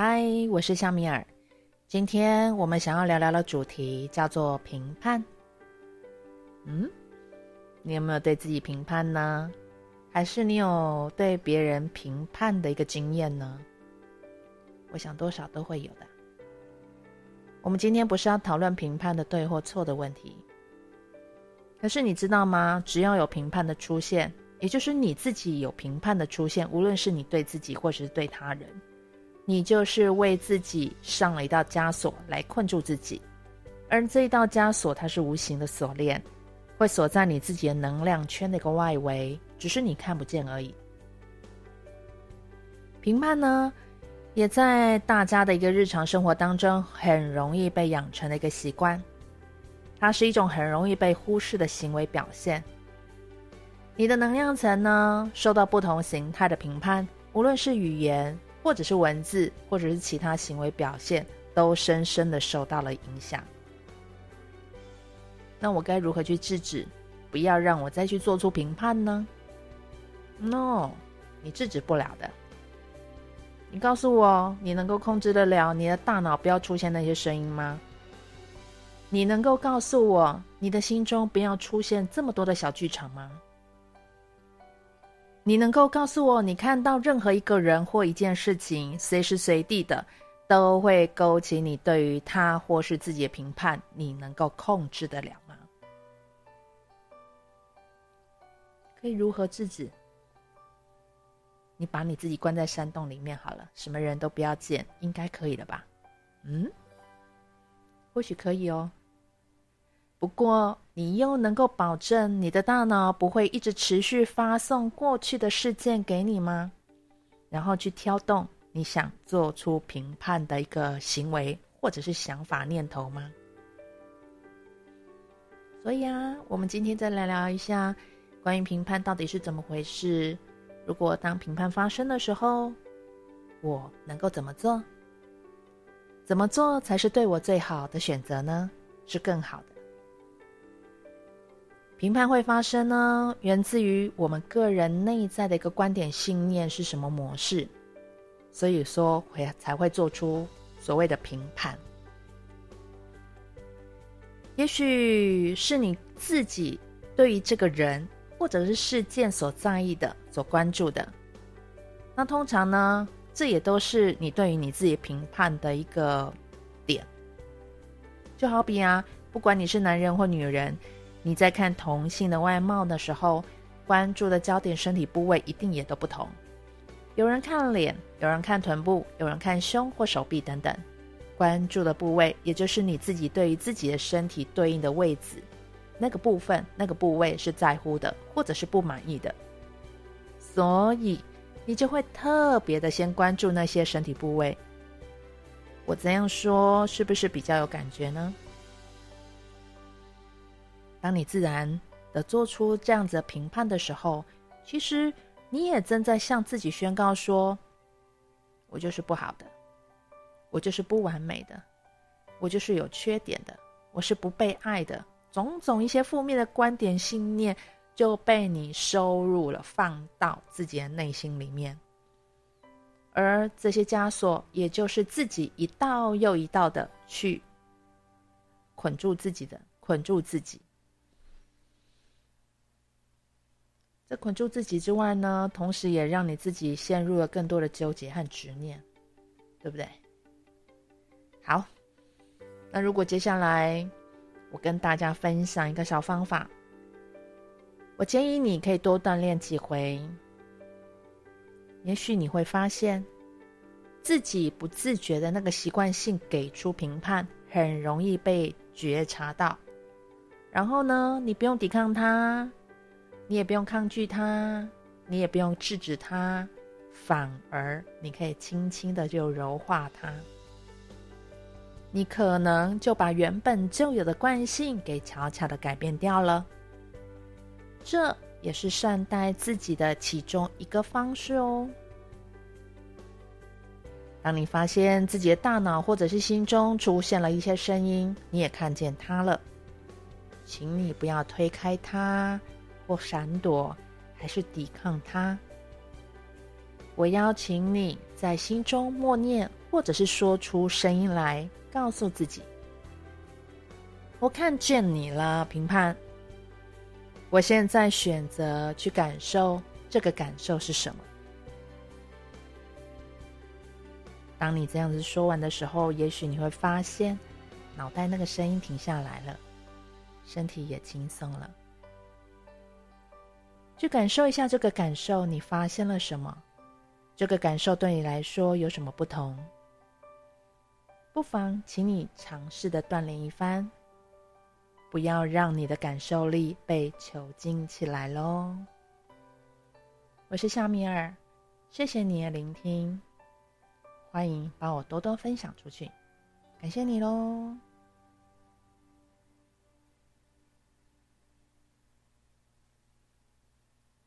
嗨，我是夏米尔。今天我们想要聊聊的主题叫做评判。嗯，你有没有对自己评判呢？还是你有对别人评判的一个经验呢？我想多少都会有的。我们今天不是要讨论评判的对或错的问题。可是你知道吗？只要有评判的出现，也就是你自己有评判的出现，无论是你对自己或者是对他人，你就是为自己上了一道枷锁来困住自己。而这一道枷锁，它是无形的锁链，会锁在你自己的能量圈的一个外围，只是你看不见而已。评判呢，也在大家的一个日常生活当中，很容易被养成的一个习惯。它是一种很容易被忽视的行为表现。你的能量层呢，受到不同形态的评判，无论是语言，或者是文字，或者是其他行为表现，都深深的受到了影响。那我该如何去制止，不要让我再去做出评判呢？No，你制止不了的。你告诉我，你能够控制得了你的大脑不要出现那些声音吗？你能够告诉我，你的心中不要出现这么多的小剧场吗？你能够告诉我，你看到任何一个人或一件事情，随时随地的都会勾起你对于他或是自己的评判，你能够控制得了吗？可以如何制止？你把你自己关在山洞里面好了，什么人都不要见，应该可以了吧？嗯，或许可以哦。不过，你又能够保证你的大脑不会一直持续发送过去的事件给你吗？然后去挑动你想做出评判的一个行为或者是想法念头吗？所以啊，我们今天再来聊一下关于评判到底是怎么回事。如果当评判发生的时候，我能够怎么做？怎么做才是对我最好的选择呢？是更好的。评判会发生呢，源自于我们个人内在的一个观点信念是什么模式，所以说会才会做出所谓的评判。也许是你自己对于这个人或者是事件所在意的、所关注的，那通常呢，这也都是你对于你自己评判的一个点。就好比啊，不管你是男人或女人。你在看同性的外貌的时候，关注的焦点、身体部位一定也都不同。有人看脸，有人看臀部，有人看胸或手臂等等。关注的部位，也就是你自己对于自己的身体对应的位置，那个部分、那个部位是在乎的，或者是不满意的。所以，你就会特别的先关注那些身体部位。我这样说，是不是比较有感觉呢？当你自然的做出这样子的评判的时候，其实你也正在向自己宣告说：“我就是不好的，我就是不完美的，我就是有缺点的，我是不被爱的。”种种一些负面的观点信念就被你收入了，放到自己的内心里面，而这些枷锁，也就是自己一道又一道的去捆住自己的，捆住自己。这捆住自己之外呢，同时也让你自己陷入了更多的纠结和执念，对不对？好，那如果接下来我跟大家分享一个小方法，我建议你可以多锻炼几回，也许你会发现自己不自觉的那个习惯性给出评判，很容易被觉察到，然后呢，你不用抵抗它。你也不用抗拒它，你也不用制止它，反而你可以轻轻的就柔化它。你可能就把原本就有的惯性给悄悄的改变掉了。这也是善待自己的其中一个方式哦。当你发现自己的大脑或者是心中出现了一些声音，你也看见它了，请你不要推开它。或闪躲，还是抵抗它？我邀请你在心中默念或者是说出声音来，告诉自己：“我看见你了，评判。我现在选择去感受，这个感受是什么？”当你这样子说完的时候，也许你会发现，脑袋那个声音停下来了，身体也轻松了。去感受一下这个感受，你发现了什么？这个感受对你来说有什么不同？不妨请你尝试的锻炼一番，不要让你的感受力被囚禁起来喽。我是夏米尔，谢谢你的聆听。欢迎帮我多多分享出去，感谢你喽。